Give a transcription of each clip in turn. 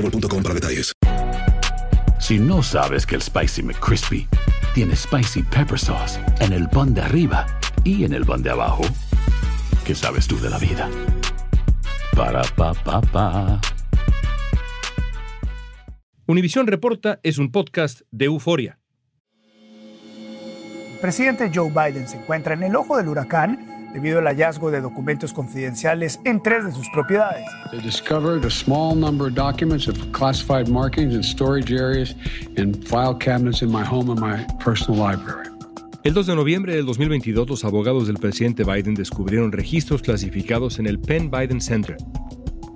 boostmobile.com para detalles. Si no sabes que el Spicy McCrispy tiene Spicy Pepper Sauce en el pan de arriba y en el pan de abajo, ¿qué sabes tú de la vida? Para, pa, pa, pa. Univisión Reporta es un podcast de euforia. El presidente Joe Biden se encuentra en el ojo del huracán debido al hallazgo de documentos confidenciales en tres de sus propiedades. They discovered a small number of documents of classified markings in storage areas and file cabinets in my home and my personal library. El 2 de noviembre del 2022, los abogados del presidente Biden descubrieron registros clasificados en el Penn Biden Center,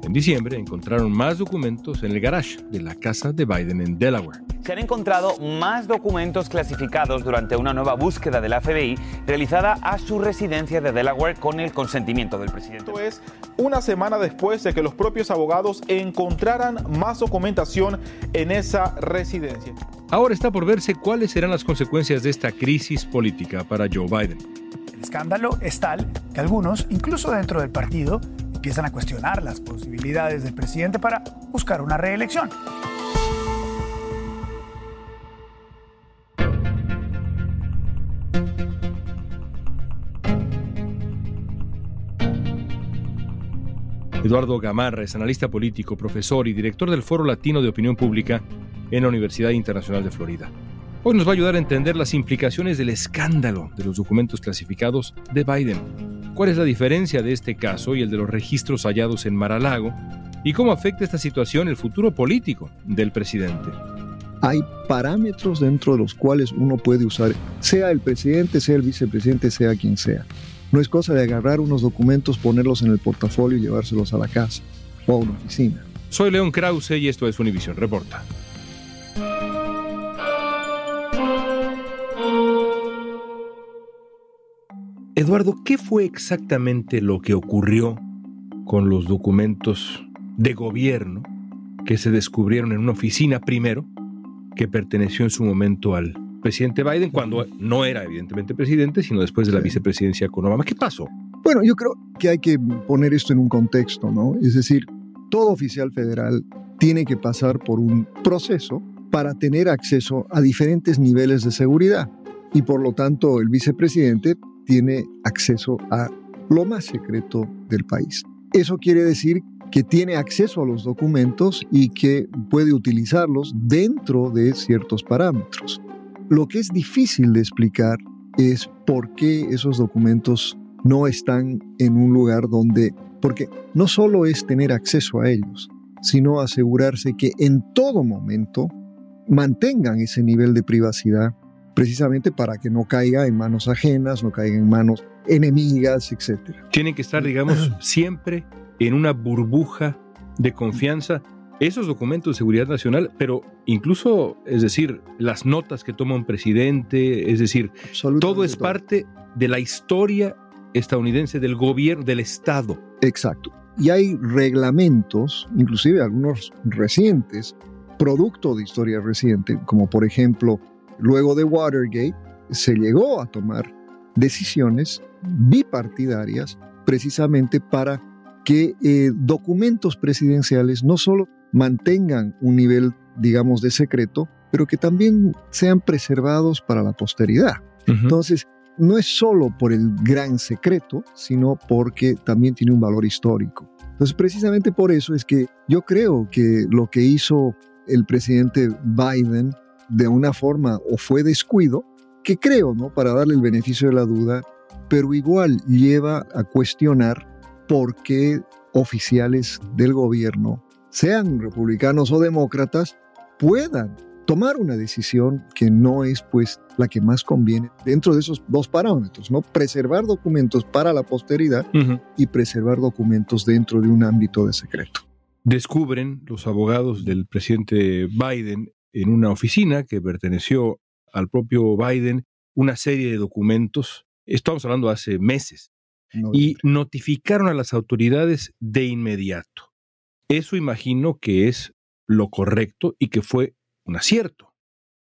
en diciembre encontraron más documentos en el garage de la casa de Biden en Delaware. Se han encontrado más documentos clasificados durante una nueva búsqueda de la FBI realizada a su residencia de Delaware con el consentimiento del presidente. Esto es una semana después de que los propios abogados encontraran más documentación en esa residencia. Ahora está por verse cuáles serán las consecuencias de esta crisis política para Joe Biden. El escándalo es tal que algunos, incluso dentro del partido, empiezan a cuestionar las posibilidades del presidente para buscar una reelección. Eduardo Gamarra es analista político, profesor y director del Foro Latino de Opinión Pública en la Universidad Internacional de Florida. Hoy nos va a ayudar a entender las implicaciones del escándalo de los documentos clasificados de Biden ¿Cuál es la diferencia de este caso y el de los registros hallados en Mar-a-Lago? ¿Y cómo afecta esta situación el futuro político del presidente? Hay parámetros dentro de los cuales uno puede usar, sea el presidente, sea el vicepresidente, sea quien sea. No es cosa de agarrar unos documentos, ponerlos en el portafolio y llevárselos a la casa o a una oficina. Soy León Krause y esto es Univision Reporta. Eduardo, ¿qué fue exactamente lo que ocurrió con los documentos de gobierno que se descubrieron en una oficina primero, que perteneció en su momento al presidente Biden, cuando no era evidentemente presidente, sino después de la vicepresidencia con Obama? ¿Qué pasó? Bueno, yo creo que hay que poner esto en un contexto, ¿no? Es decir, todo oficial federal tiene que pasar por un proceso para tener acceso a diferentes niveles de seguridad. Y por lo tanto, el vicepresidente tiene acceso a lo más secreto del país. Eso quiere decir que tiene acceso a los documentos y que puede utilizarlos dentro de ciertos parámetros. Lo que es difícil de explicar es por qué esos documentos no están en un lugar donde, porque no solo es tener acceso a ellos, sino asegurarse que en todo momento mantengan ese nivel de privacidad precisamente para que no caiga en manos ajenas, no caiga en manos enemigas, etc. Tienen que estar, digamos, siempre en una burbuja de confianza esos documentos de seguridad nacional, pero incluso, es decir, las notas que toma un presidente, es decir, todo es parte de la historia estadounidense del gobierno, del Estado. Exacto. Y hay reglamentos, inclusive algunos recientes, producto de historia reciente, como por ejemplo Luego de Watergate se llegó a tomar decisiones bipartidarias precisamente para que eh, documentos presidenciales no solo mantengan un nivel, digamos, de secreto, pero que también sean preservados para la posteridad. Entonces, no es solo por el gran secreto, sino porque también tiene un valor histórico. Entonces, precisamente por eso es que yo creo que lo que hizo el presidente Biden de una forma o fue descuido, que creo, ¿no? Para darle el beneficio de la duda, pero igual lleva a cuestionar por qué oficiales del gobierno sean republicanos o demócratas, puedan tomar una decisión que no es pues la que más conviene dentro de esos dos parámetros, ¿no? Preservar documentos para la posteridad y preservar documentos dentro de un ámbito de secreto. Descubren los abogados del presidente Biden en una oficina que perteneció al propio Biden una serie de documentos, estamos hablando hace meses, y notificaron a las autoridades de inmediato. Eso imagino que es lo correcto y que fue un acierto.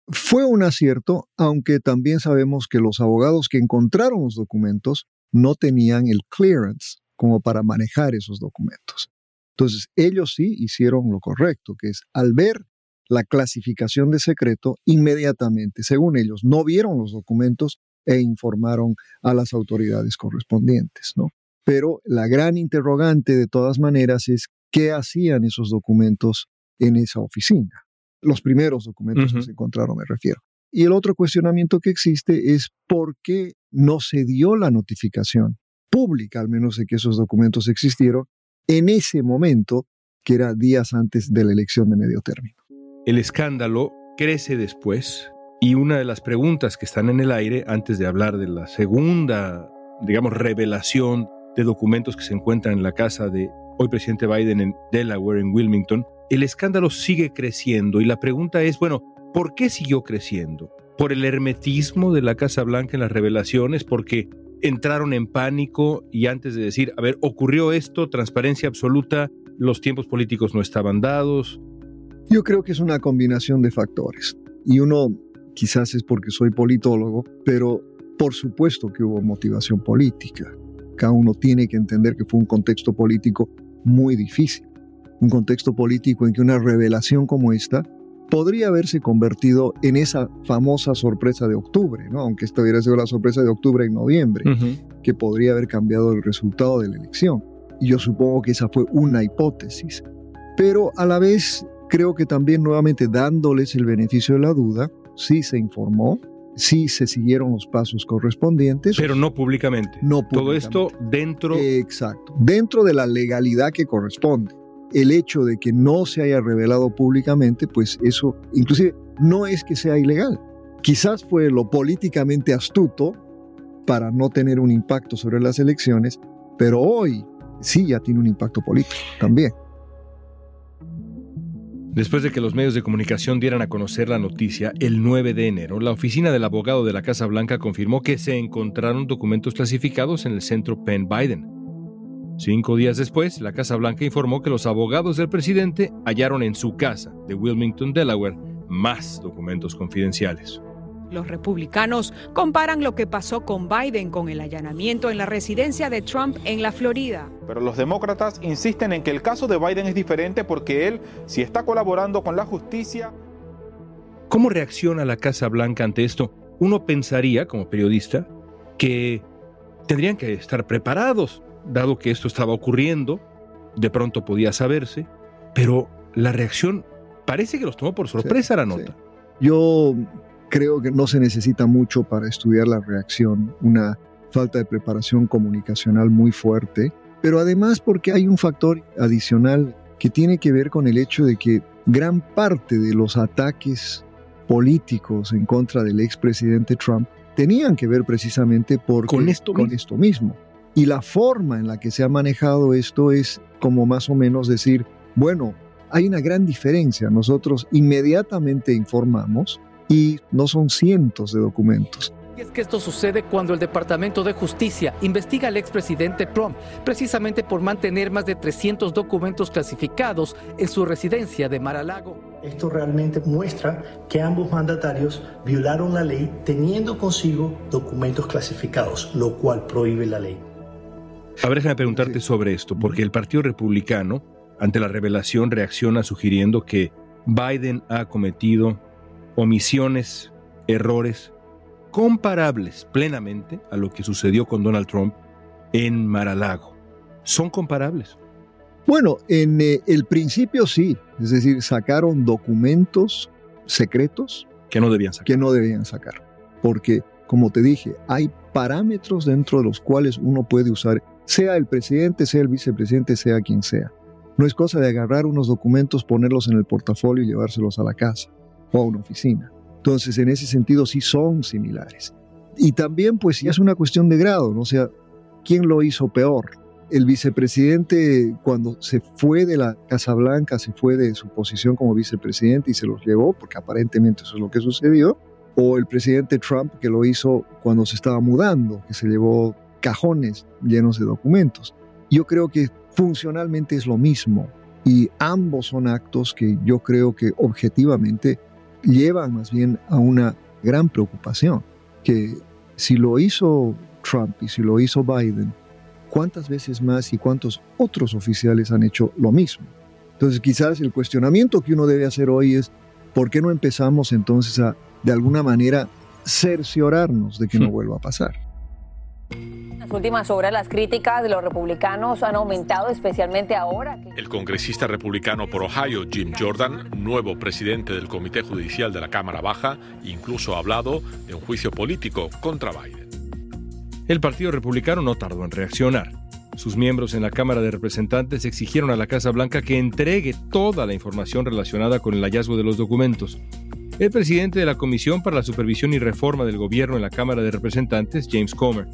Fue un acierto, aunque también sabemos que los abogados que encontraron los documentos no tenían el clearance como para manejar esos documentos. Entonces, ellos sí hicieron lo correcto, que es al ver la clasificación de secreto, inmediatamente, según ellos, no vieron los documentos e informaron a las autoridades correspondientes, ¿no? Pero la gran interrogante de todas maneras es qué hacían esos documentos en esa oficina. Los primeros documentos que se encontraron, me refiero. Y el otro cuestionamiento que existe es por qué no se dio la notificación pública, al menos de que esos documentos existieron, en ese momento, que era días antes de la elección de medio término. El escándalo crece después y una de las preguntas que están en el aire antes de hablar de la segunda, digamos, revelación de documentos que se encuentran en la casa de hoy presidente Biden en Delaware, en Wilmington, el escándalo sigue creciendo y la pregunta es, bueno, ¿por qué siguió creciendo? ¿Por el hermetismo de la Casa Blanca en las revelaciones? ¿Porque entraron en pánico y antes de decir, a ver, ocurrió esto, transparencia absoluta, los tiempos políticos no estaban dados? Yo creo que es una combinación de factores. Y uno, quizás es porque soy politólogo, pero por supuesto que hubo motivación política. Cada uno tiene que entender que fue un contexto político muy difícil un contexto político en que una revelación como esta podría haberse convertido en esa famosa sorpresa de octubre, ¿no? aunque esta hubiera sido la sorpresa de octubre en noviembre, que podría haber cambiado el resultado de la elección. Y yo supongo que esa fue una hipótesis. Pero a la vez creo que también nuevamente dándoles el beneficio de la duda, sí se informó, sí se siguieron los pasos correspondientes. Pero no públicamente. No públicamente. Todo esto dentro... Exacto, dentro de la legalidad que corresponde el hecho de que no se haya revelado públicamente, pues eso inclusive no es que sea ilegal. Quizás fue lo políticamente astuto para no tener un impacto sobre las elecciones, pero hoy sí ya tiene un impacto político también. Después de que los medios de comunicación dieran a conocer la noticia, el 9 de enero, la oficina del abogado de la Casa Blanca confirmó que se encontraron documentos clasificados en el centro Penn Biden. Cinco días después, la Casa Blanca informó que los abogados del presidente hallaron en su casa de Wilmington, Delaware, más documentos confidenciales. Los republicanos comparan lo que pasó con Biden con el allanamiento en la residencia de Trump en la Florida. Pero los demócratas insisten en que el caso de Biden es diferente porque él, si está colaborando con la justicia... ¿Cómo reacciona la Casa Blanca ante esto? Uno pensaría, como periodista, que tendrían que estar preparados dado que esto estaba ocurriendo, de pronto podía saberse, pero la reacción parece que los tomó por sorpresa la nota. Yo creo que no se necesita mucho para estudiar la reacción, una falta de preparación comunicacional muy fuerte, pero además porque hay un factor adicional que tiene que ver con el hecho de que gran parte de los ataques políticos en contra del expresidente Trump tenían que ver precisamente con esto, con esto mismo. Y la forma en la que se ha manejado esto es como más o menos decir, bueno, hay una gran diferencia. Nosotros inmediatamente informamos y no son cientos de documentos. Y es que esto sucede cuando el Departamento de Justicia investiga al expresidente Trump, precisamente por mantener más de 300 documentos clasificados en su residencia de Mar-a-Lago. Esto realmente muestra que ambos mandatarios violaron la ley teniendo consigo documentos clasificados, lo cual prohíbe la ley. A ver, déjame preguntarte sobre esto, porque el Partido Republicano, ante la revelación, reacciona sugiriendo que Biden ha cometido omisiones, errores comparables plenamente a lo que sucedió con Donald Trump en Mar-a-Lago. ¿Son comparables? Bueno, en eh, el principio sí, es decir, sacaron documentos secretos que no debían sacar. Que no debían sacar, porque como te dije, hay parámetros dentro de los cuales uno puede usar sea el presidente, sea el vicepresidente, sea quien sea. No es cosa de agarrar unos documentos, ponerlos en el portafolio y llevárselos a la casa o a una oficina. Entonces, en ese sentido sí son similares. Y también, pues, ya es una cuestión de grado, ¿no? O sea, ¿quién lo hizo peor? El vicepresidente, cuando se fue de la Casa Blanca, se fue de su posición como vicepresidente y se los llevó, porque aparentemente eso es lo que sucedió, o el presidente Trump, que lo hizo cuando se estaba mudando, que se llevó cajones llenos de documentos. Yo creo que funcionalmente es lo mismo y ambos son actos que yo creo que objetivamente llevan más bien a una gran preocupación, que si lo hizo Trump y si lo hizo Biden, ¿cuántas veces más y cuántos otros oficiales han hecho lo mismo? Entonces quizás el cuestionamiento que uno debe hacer hoy es, ¿por qué no empezamos entonces a, de alguna manera, cerciorarnos de que no vuelva a pasar? En las últimas horas las críticas de los republicanos han aumentado, especialmente ahora. Que... El congresista republicano por Ohio, Jim Jordan, nuevo presidente del Comité Judicial de la Cámara Baja, incluso ha hablado de un juicio político contra Biden. El Partido Republicano no tardó en reaccionar. Sus miembros en la Cámara de Representantes exigieron a la Casa Blanca que entregue toda la información relacionada con el hallazgo de los documentos. El presidente de la Comisión para la Supervisión y Reforma del Gobierno en la Cámara de Representantes, James Comer,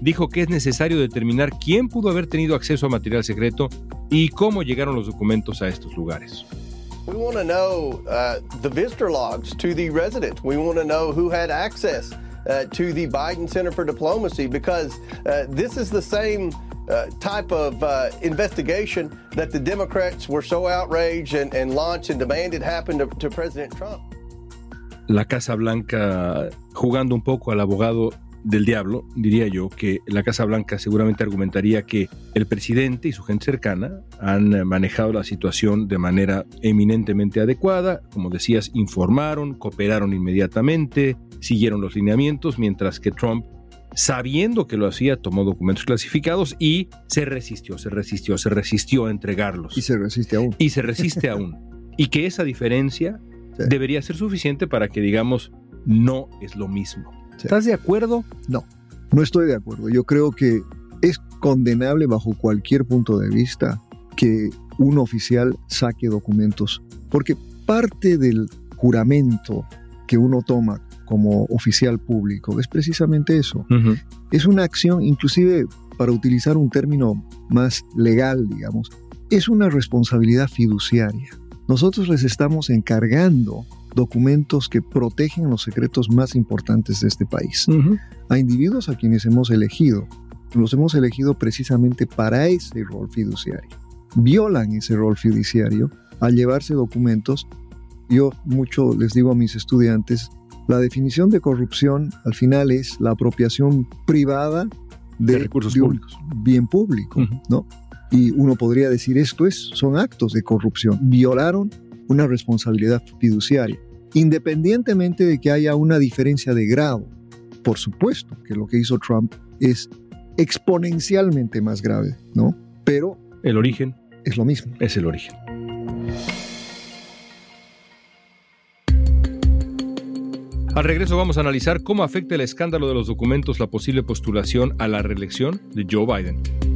dijo que es necesario determinar quién pudo haber tenido acceso a material secreto y cómo llegaron los documentos a estos lugares. We want to know uh, the visitor logs to the resident. We want to know who had access uh, to the Biden Center for Diplomacy because uh, this is the same uh, type of uh, investigation that the Democrats were so outraged and, and launched and demanded happen to, to President Trump. La Casa Blanca jugando un poco al abogado del diablo, diría yo, que la Casa Blanca seguramente argumentaría que el presidente y su gente cercana han manejado la situación de manera eminentemente adecuada, como decías, informaron, cooperaron inmediatamente, siguieron los lineamientos, mientras que Trump, sabiendo que lo hacía, tomó documentos clasificados y se resistió, se resistió, se resistió a entregarlos. Y se resiste aún. Y se resiste aún. Y que esa diferencia sí. debería ser suficiente para que digamos, no es lo mismo. ¿Estás de acuerdo? No, no estoy de acuerdo. Yo creo que es condenable bajo cualquier punto de vista que un oficial saque documentos, porque parte del juramento que uno toma como oficial público es precisamente eso. Uh -huh. Es una acción, inclusive para utilizar un término más legal, digamos, es una responsabilidad fiduciaria. Nosotros les estamos encargando documentos que protegen los secretos más importantes de este país. Uh -huh. A individuos a quienes hemos elegido, los hemos elegido precisamente para ese rol fiduciario. Violan ese rol fiduciario al llevarse documentos. Yo mucho les digo a mis estudiantes, la definición de corrupción al final es la apropiación privada de, de recursos de públicos. bien público, uh -huh. ¿no? Y uno podría decir esto es, son actos de corrupción. Violaron una responsabilidad fiduciaria independientemente de que haya una diferencia de grado. Por supuesto que lo que hizo Trump es exponencialmente más grave, ¿no? Pero... El origen. Es lo mismo. Es el origen. Al regreso vamos a analizar cómo afecta el escándalo de los documentos la posible postulación a la reelección de Joe Biden.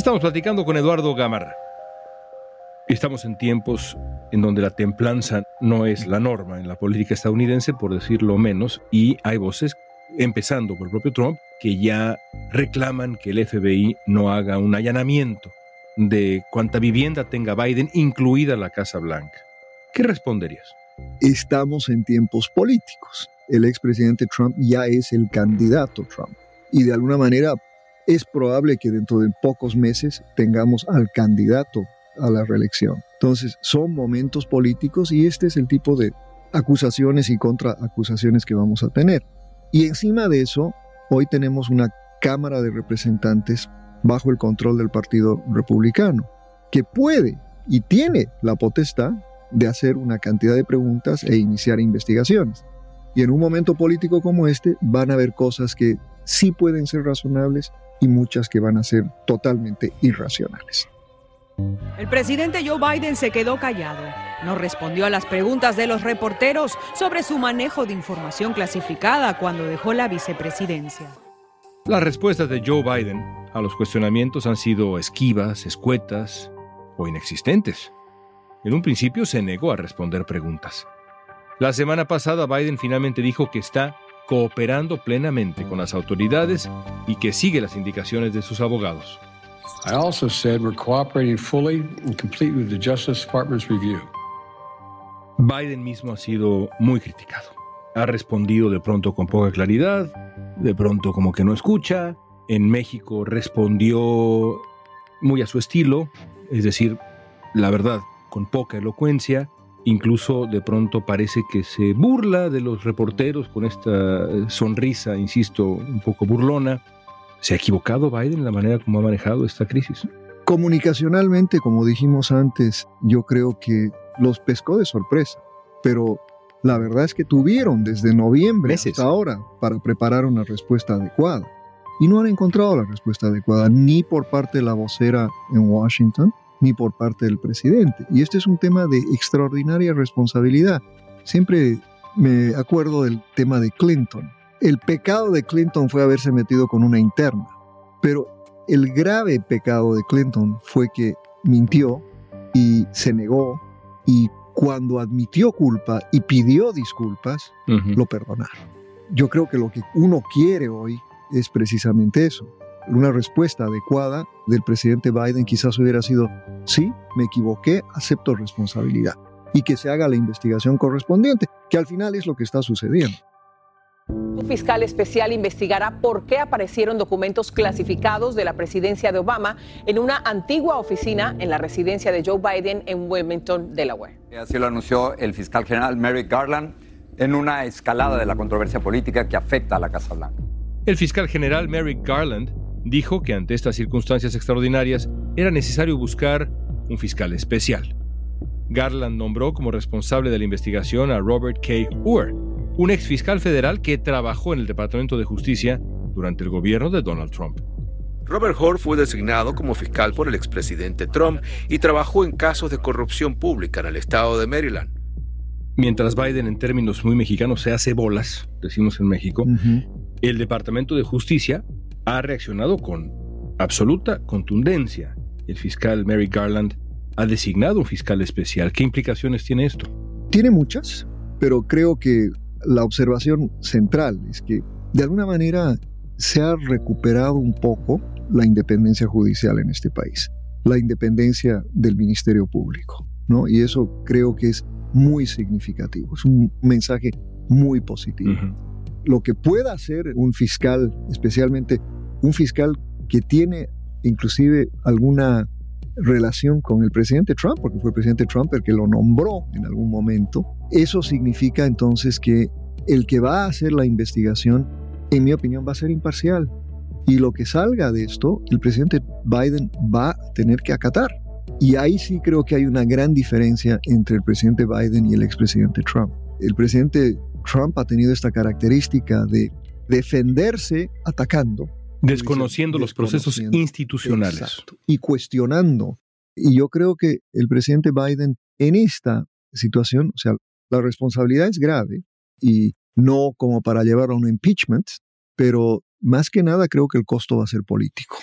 Estamos platicando con Eduardo Gamarra. Estamos en tiempos en donde la templanza no es la norma en la política estadounidense, por decirlo menos, y hay voces, empezando por el propio Trump, que ya reclaman que el FBI no haga un allanamiento de cuánta vivienda tenga Biden, incluida la Casa Blanca. ¿Qué responderías? Estamos en tiempos políticos. El expresidente Trump ya es el candidato Trump. Y de alguna manera es probable que dentro de pocos meses tengamos al candidato a la reelección. Entonces, son momentos políticos y este es el tipo de acusaciones y contraacusaciones que vamos a tener. Y encima de eso, hoy tenemos una Cámara de Representantes bajo el control del Partido Republicano, que puede y tiene la potestad de hacer una cantidad de preguntas e iniciar investigaciones. Y en un momento político como este van a haber cosas que sí pueden ser razonables y muchas que van a ser totalmente irracionales. El presidente Joe Biden se quedó callado. No respondió a las preguntas de los reporteros sobre su manejo de información clasificada cuando dejó la vicepresidencia. Las respuestas de Joe Biden a los cuestionamientos han sido esquivas, escuetas o inexistentes. En un principio se negó a responder preguntas. La semana pasada Biden finalmente dijo que está cooperando plenamente con las autoridades y que sigue las indicaciones de sus abogados. I also said we're cooperating fully and complete with the Justice Department's review. Biden mismo ha sido muy criticado. Ha respondido de pronto con poca claridad, de pronto como que no escucha. En México respondió muy a su estilo, es decir, la verdad, con poca elocuencia. Incluso de pronto parece que se burla de los reporteros con esta sonrisa, insisto, un poco burlona. ¿Se ha equivocado Biden en la manera como ha manejado esta crisis? Comunicacionalmente, como dijimos antes, yo creo que los pescó de sorpresa, pero la verdad es que tuvieron desde noviembre hasta ahora para preparar una respuesta adecuada. Y no han encontrado la respuesta adecuada ni por parte de la vocera en Washington, ni por parte del presidente. Y este es un tema de extraordinaria responsabilidad. Siempre me acuerdo del tema de Clinton. El pecado de Clinton fue haberse metido con una interna, pero el grave pecado de Clinton fue que mintió y se negó y cuando admitió culpa y pidió disculpas, lo perdonaron. Yo creo que lo que uno quiere hoy es precisamente eso. Una respuesta adecuada del presidente Biden quizás hubiera sido, sí, me equivoqué, acepto responsabilidad y que se haga la investigación correspondiente, que al final es lo que está sucediendo. Un fiscal especial investigará por qué aparecieron documentos clasificados de la presidencia de Obama en una antigua oficina en la residencia de Joe Biden en Wilmington, Delaware. Así lo anunció el fiscal general Merrick Garland en una escalada de la controversia política que afecta a la Casa Blanca. El fiscal general Merrick Garland dijo que ante estas circunstancias extraordinarias era necesario buscar un fiscal especial. Garland nombró como responsable de la investigación a Robert K. Hoover, un ex fiscal federal que trabajó en el Departamento de Justicia durante el gobierno de Donald Trump. Robert Hur fue designado como fiscal por el expresidente Trump y trabajó en casos de corrupción pública en el estado de Maryland. Mientras Biden, en términos muy mexicanos, se hace bolas, decimos en México, el Departamento de Justicia ha reaccionado con absoluta contundencia. El fiscal Mary Garland ha designado un fiscal especial. ¿Qué implicaciones tiene esto? Tiene muchas, pero creo que la observación central es que de alguna manera se ha recuperado un poco la independencia judicial en este país, la independencia del Ministerio Público, ¿no? Y eso creo que es muy significativo, es un mensaje muy positivo. Lo que pueda hacer un fiscal, especialmente un fiscal que tiene inclusive alguna relación con el presidente Trump, porque fue el presidente Trump el que lo nombró en algún momento, eso significa entonces que el que va a hacer la investigación, en mi opinión, va a ser imparcial. Y lo que salga de esto, el presidente Biden va a tener que acatar. Y ahí sí creo que hay una gran diferencia entre el presidente Biden y el expresidente Trump. El presidente Trump ha tenido esta característica de defenderse atacando. Desconociendo los procesos institucionales. y cuestionando. Y yo creo que el presidente Biden en esta situación, o sea, la responsabilidad es grave y no como para llevar a un impeachment, pero más que nada creo que el costo va a ser político.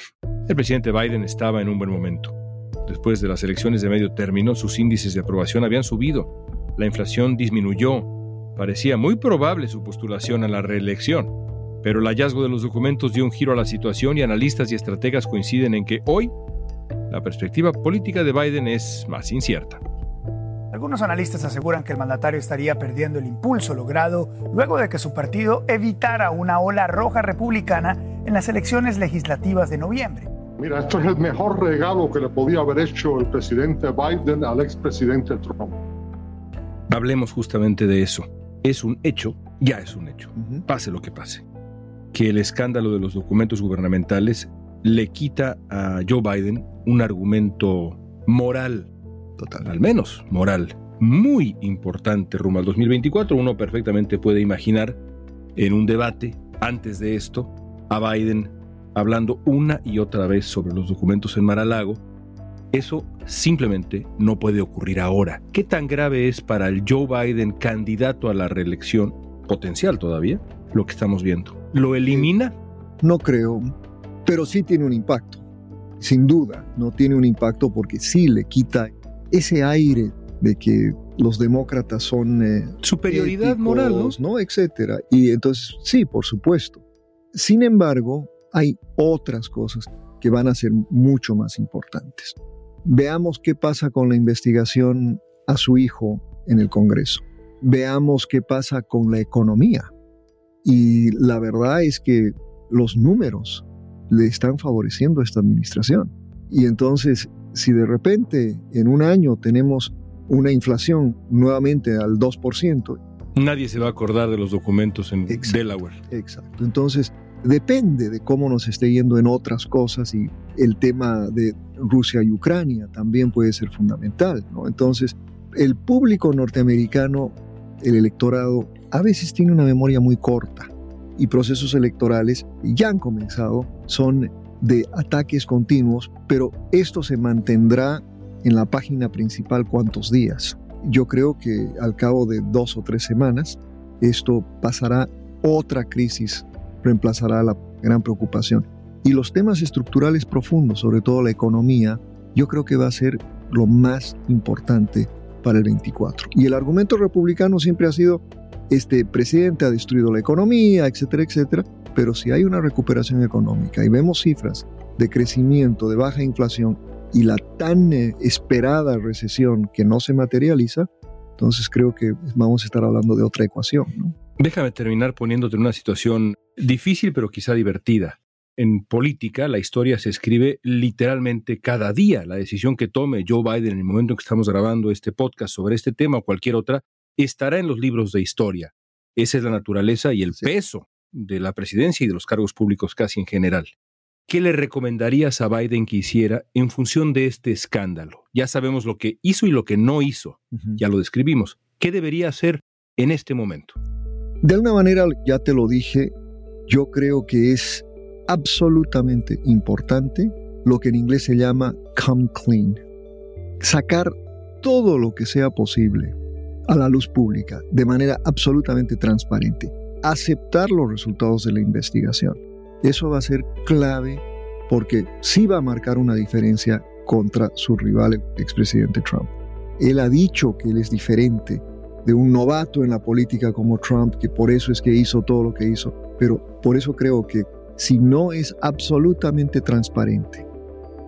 El presidente Biden estaba en un buen momento. Después de las elecciones de medio término, sus índices de aprobación habían subido. La inflación disminuyó. Parecía muy probable su postulación a la reelección. Pero el hallazgo de los documentos dio un giro a la situación y analistas y estrategas coinciden en que hoy la perspectiva política de Biden es más incierta. Algunos analistas aseguran que el mandatario estaría perdiendo el impulso logrado luego de que su partido evitara una ola roja republicana en las elecciones legislativas de noviembre. Mira, esto es el mejor regalo que le podía haber hecho el presidente Biden al expresidente Trump. Hablemos justamente de eso. Es un hecho, ya es un hecho, pase lo que pase, que el escándalo de los documentos gubernamentales le quita a Joe Biden un argumento moral total, al menos moral, muy importante rumbo al 2024. Uno perfectamente puede imaginar en un debate antes de esto a Biden hablando una y otra vez sobre los documentos en Mar-a-Lago. Eso simplemente no puede ocurrir ahora. ¿Qué tan grave es para el Joe Biden candidato a la reelección, potencial todavía, lo que estamos viendo? ¿Lo elimina? No creo, pero sí tiene un impacto. Sin duda, no tiene un impacto porque sí le quita ese aire de que los demócratas son eh, superioridad moral, ¿no? ¿no? etcétera. Y entonces sí, por supuesto. Sin embargo, hay otras cosas que van a ser mucho más importantes. Veamos qué pasa con la investigación a su hijo en el Congreso. Veamos qué pasa con la economía. Y la verdad es que los números le están favoreciendo a esta administración. Y entonces si de repente en un año tenemos una inflación nuevamente al 2%, nadie se va a acordar de los documentos en Delaware. Exacto. Entonces, depende de cómo nos esté yendo en otras cosas y el tema de Rusia y Ucrania también puede ser fundamental. Entonces, el público norteamericano, el electorado, a veces tiene una memoria muy corta y procesos electorales ya han comenzado, son de ataques continuos, pero esto se mantendrá en la página principal cuántos días. Yo creo que al cabo de dos o tres semanas esto pasará, otra crisis reemplazará la gran preocupación. Y los temas estructurales profundos, sobre todo la economía, yo creo que va a ser lo más importante para el 24. Y el argumento republicano siempre ha sido, este presidente ha destruido la economía, etcétera, etcétera, pero si hay una recuperación económica y vemos cifras de crecimiento, de baja inflación y la tan eh, esperada recesión que no se materializa, entonces creo que vamos a estar hablando de otra ecuación. Déjame terminar poniéndote en una situación difícil pero quizá divertida. En política, la historia se escribe literalmente cada día. La decisión que tome Joe Biden en el momento en que estamos grabando este podcast sobre este tema o cualquier otra estará en los libros de historia. Esa es la naturaleza y el peso de la presidencia y de los cargos públicos casi en general. ¿Qué le recomendarías a Biden que hiciera en función de este escándalo? Ya sabemos lo que hizo y lo que no hizo, ya lo describimos. ¿Qué debería hacer en este momento? De alguna manera, ya te lo dije, yo creo que es absolutamente importante lo que en inglés se llama come clean. Sacar todo lo que sea posible a la luz pública de manera absolutamente transparente aceptar los resultados de la investigación. Eso va a ser clave porque sí va a marcar una diferencia contra su rival, el expresidente Trump. Él ha dicho que él es diferente de un novato en la política como Trump, que por eso es que hizo todo lo que hizo. Pero por eso creo que si no es absolutamente transparente,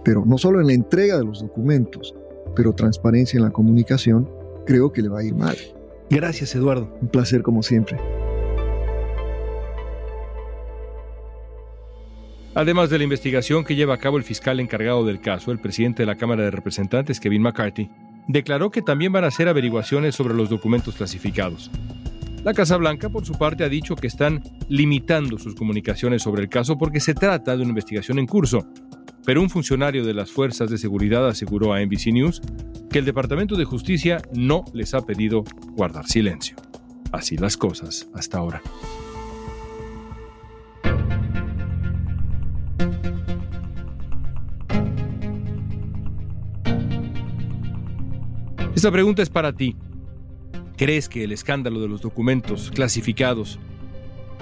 pero no solo en la entrega de los documentos, pero transparencia en la comunicación, creo que le va a ir mal. Gracias, Eduardo. Un placer como siempre. Además de la investigación que lleva a cabo el fiscal encargado del caso, el presidente de la Cámara de Representantes, Kevin McCarthy, declaró que también van a hacer averiguaciones sobre los documentos clasificados. La Casa Blanca, por su parte, ha dicho que están limitando sus comunicaciones sobre el caso porque se trata de una investigación en curso. Pero un funcionario de las fuerzas de seguridad aseguró a NBC News que el Departamento de Justicia no les ha pedido guardar silencio. Así las cosas hasta ahora. Esta pregunta es para ti. ¿Crees que el escándalo de los documentos clasificados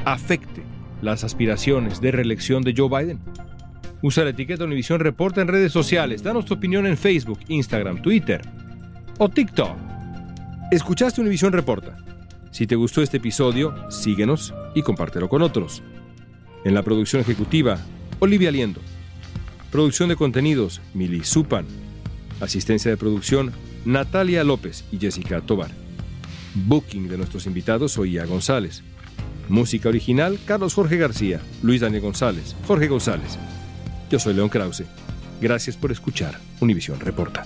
afecte las aspiraciones de reelección de Joe Biden? Usa la etiqueta Univisión Reporta en redes sociales. Danos tu opinión en Facebook, Instagram, Twitter o TikTok. Escuchaste Univisión Reporta. Si te gustó este episodio, síguenos y compártelo con otros. En la producción ejecutiva, Olivia Liendo. Producción de contenidos, Mili Supan. Asistencia de producción, Natalia López y Jessica Tobar. Booking de nuestros invitados, Oía González. Música original, Carlos Jorge García, Luis Daniel González, Jorge González. Yo soy León Krause. Gracias por escuchar Univisión Reporta.